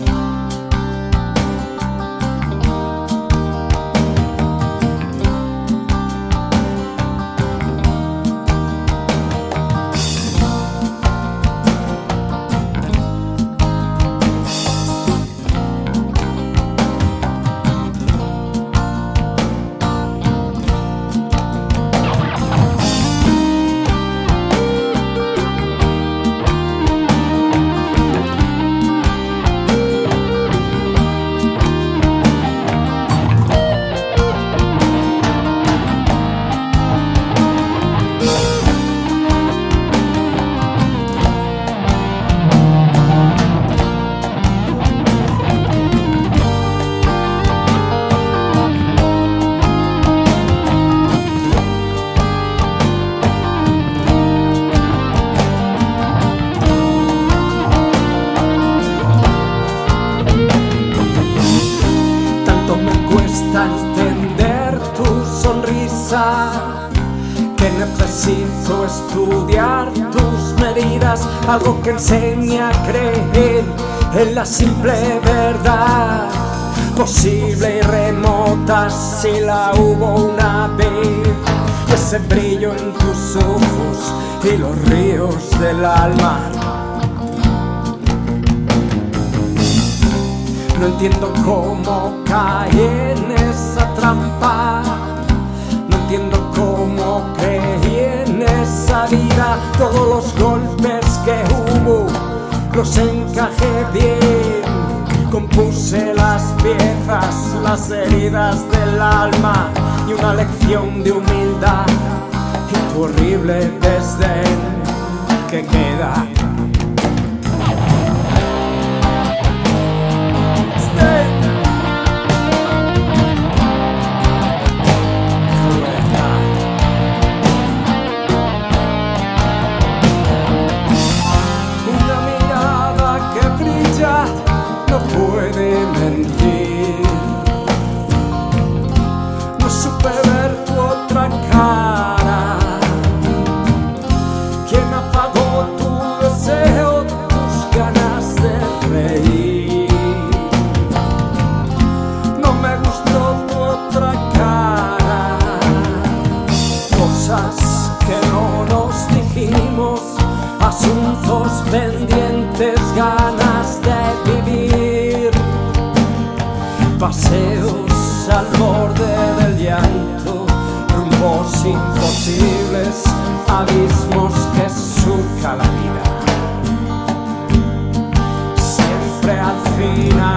Bye. Que necesito estudiar tus medidas, algo que enseñe a creer en la simple verdad, posible y remota si la hubo una vez, ese brillo en tus ojos y los ríos del alma. No entiendo cómo caí en esa trampa. No entiendo cómo creí en esa vida. Todos los golpes que hubo los encajé bien. Compuse las piezas, las heridas del alma y una lección de humildad y tu horrible desdén que queda. ¿Quién apagó tu deseo, tus ganas de reír? No me gustó tu otra cara. Cosas que no nos dijimos, asuntos pendientes, ganas de vivir, paseos al borde del llanto, rumbos imposibles, abismos que surca la vida. Siempre al final.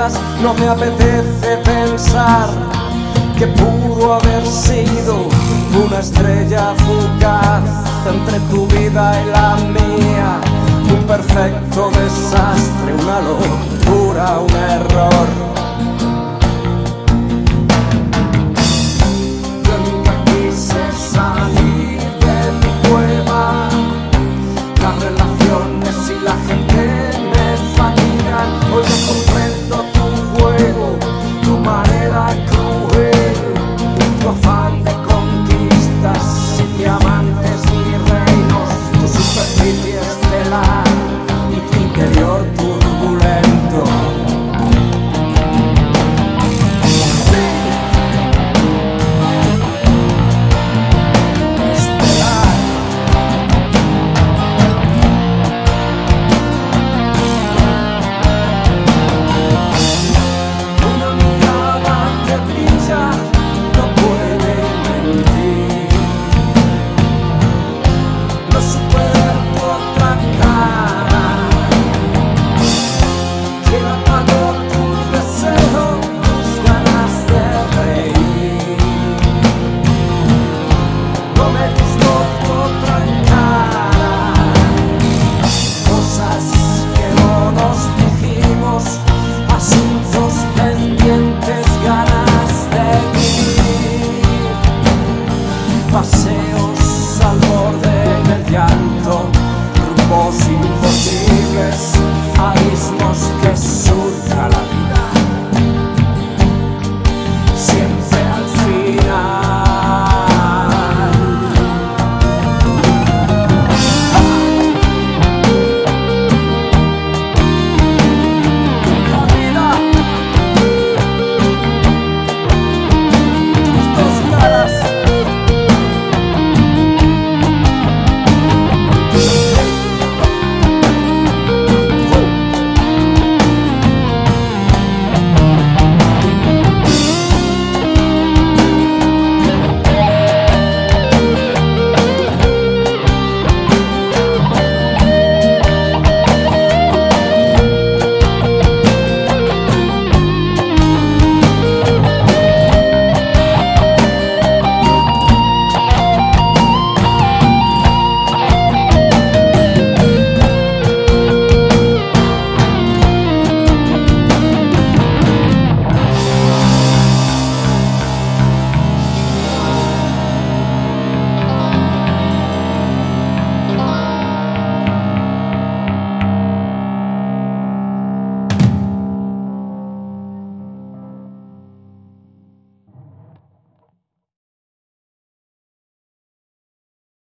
No me apetece pensar que pudo haber sido una estrella fugaz entre tu vida y la mía. Un perfecto desastre, una locura, un error